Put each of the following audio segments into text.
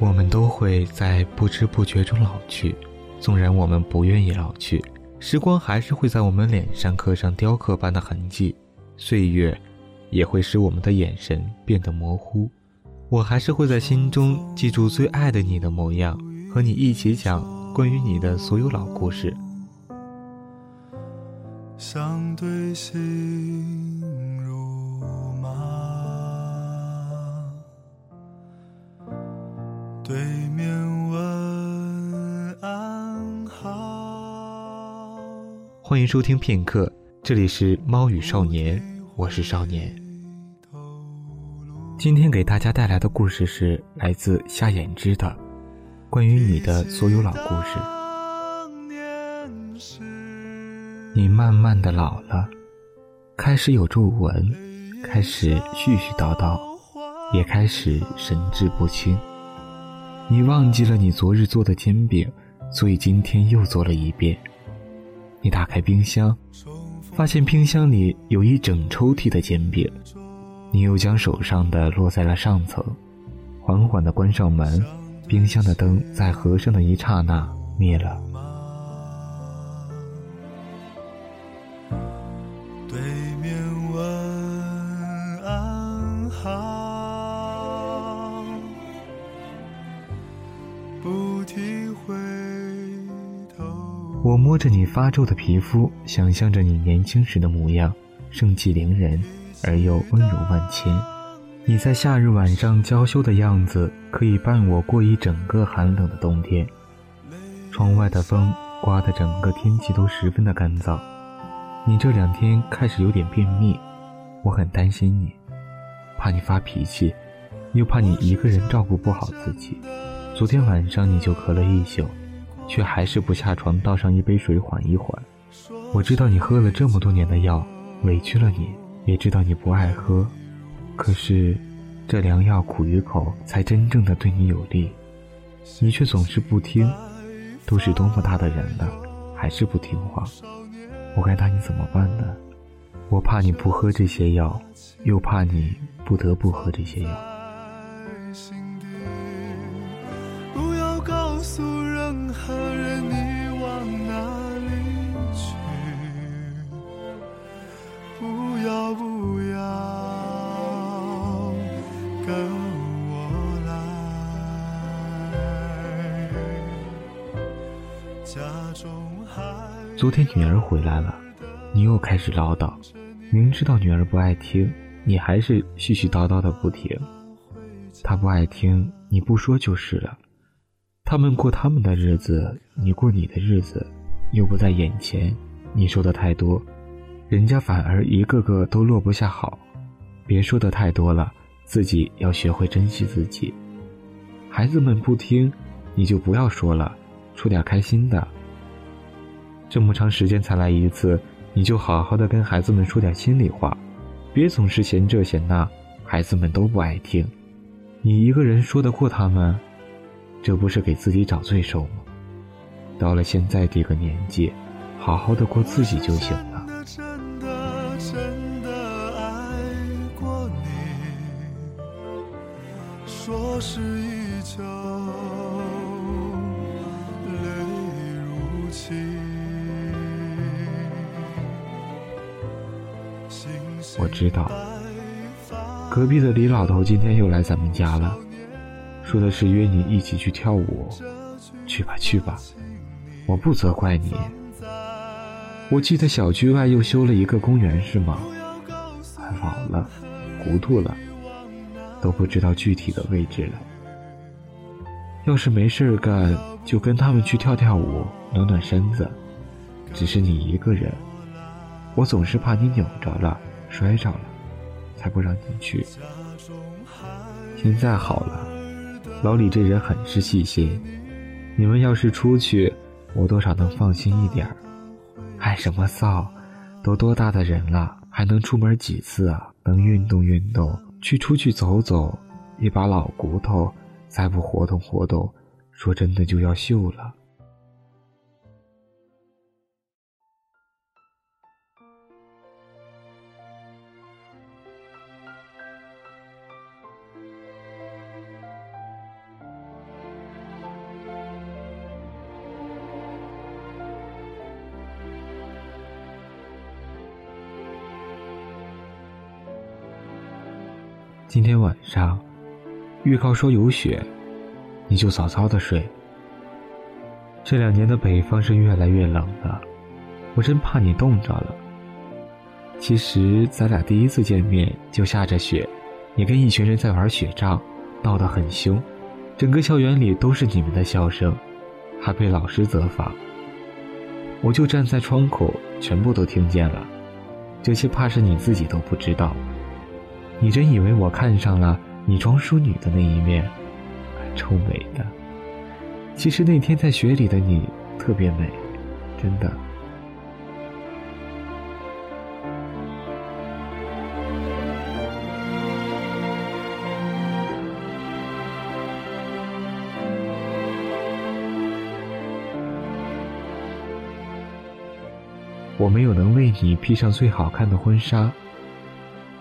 我们都会在不知不觉中老去，纵然我们不愿意老去，时光还是会在我们脸上刻上雕刻般的痕迹，岁月也会使我们的眼神变得模糊。我还是会在心中记住最爱的你的模样，和你一起讲关于你的所有老故事。相对心对面问安好。欢迎收听片刻，这里是猫与少年，我是少年。今天给大家带来的故事是来自夏衍之的关于你的所有老故事。你慢慢的老了，开始有皱纹，开始絮絮叨叨，也开始神志不清。你忘记了你昨日做的煎饼，所以今天又做了一遍。你打开冰箱，发现冰箱里有一整抽屉的煎饼。你又将手上的落在了上层，缓缓的关上门，冰箱的灯在合上的一刹那灭了。我摸着你发皱的皮肤，想象着你年轻时的模样，盛气凌人而又温柔万千。你在夏日晚上娇羞的样子，可以伴我过一整个寒冷的冬天。窗外的风刮得整个天气都十分的干燥。你这两天开始有点便秘，我很担心你，怕你发脾气，又怕你一个人照顾不好自己。昨天晚上你就咳了一宿。却还是不下床，倒上一杯水缓一缓。我知道你喝了这么多年的药，委屈了你，也知道你不爱喝。可是，这良药苦于口，才真正的对你有利。你却总是不听，都是多么大的人了，还是不听话。我该拿你怎么办呢？我怕你不喝这些药，又怕你不得不喝这些药。昨天女儿回来了，你又开始唠叨，明知道女儿不爱听，你还是絮絮叨叨的不停。她不爱听，你不说就是了。他们过他们的日子，你过你的日子，又不在眼前，你说的太多，人家反而一个个都落不下好。别说的太多了，自己要学会珍惜自己。孩子们不听，你就不要说了，说点开心的。这么长时间才来一次，你就好好的跟孩子们说点心里话，别总是嫌这嫌那，孩子们都不爱听。你一个人说得过他们，这不是给自己找罪受吗？到了现在这个年纪，好好的过自己就行了。说是依旧，我知道，隔壁的李老头今天又来咱们家了，说的是约你一起去跳舞。去吧去吧，我不责怪你。我记得小区外又修了一个公园，是吗？还老了，糊涂了，都不知道具体的位置了。要是没事干，就跟他们去跳跳舞，暖暖身子。只是你一个人，我总是怕你扭着了。摔着了，才不让你去。现在好了，老李这人很是细心。你们要是出去，我多少能放心一点儿。害什么臊？都多大的人了，还能出门几次啊？能运动运动，去出去走走，一把老骨头，再不活动活动，说真的就要锈了。今天晚上，预告说有雪，你就早早的睡。这两年的北方是越来越冷了，我真怕你冻着了。其实咱俩第一次见面就下着雪，你跟一群人在玩雪仗，闹得很凶，整个校园里都是你们的笑声，还被老师责罚。我就站在窗口，全部都听见了。这些怕是你自己都不知道。你真以为我看上了你装淑女的那一面，臭美的。其实那天在雪里的你特别美，真的。我没有能为你披上最好看的婚纱，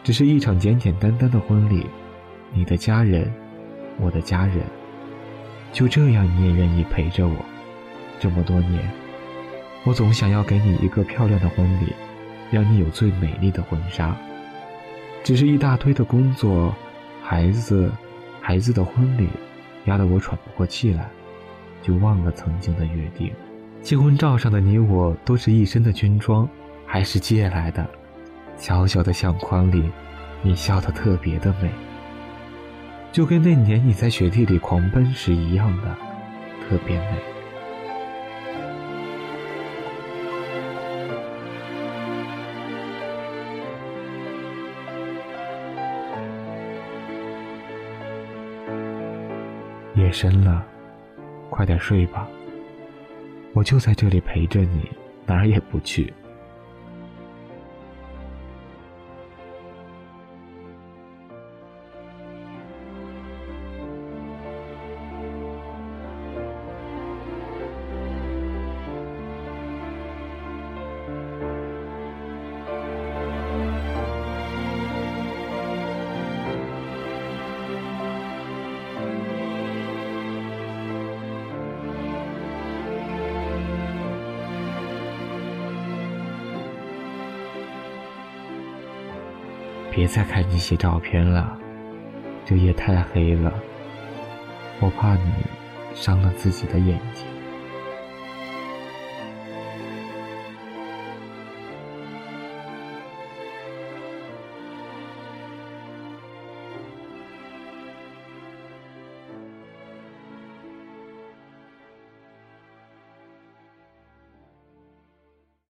只是一场简简单单的婚礼。你的家人，我的家人，就这样你也愿意陪着我这么多年。我总想要给你一个漂亮的婚礼，让你有最美丽的婚纱。只是一大堆的工作，孩子，孩子的婚礼，压得我喘不过气来，就忘了曾经的约定。结婚照上的你我都是一身的军装，还是借来的。小小的相框里，你笑得特别的美，就跟那年你在雪地里狂奔时一样的特别美。夜深了，快点睡吧。我就在这里陪着你，哪儿也不去。别再看这些照片了，这夜太黑了，我怕你伤了自己的眼睛。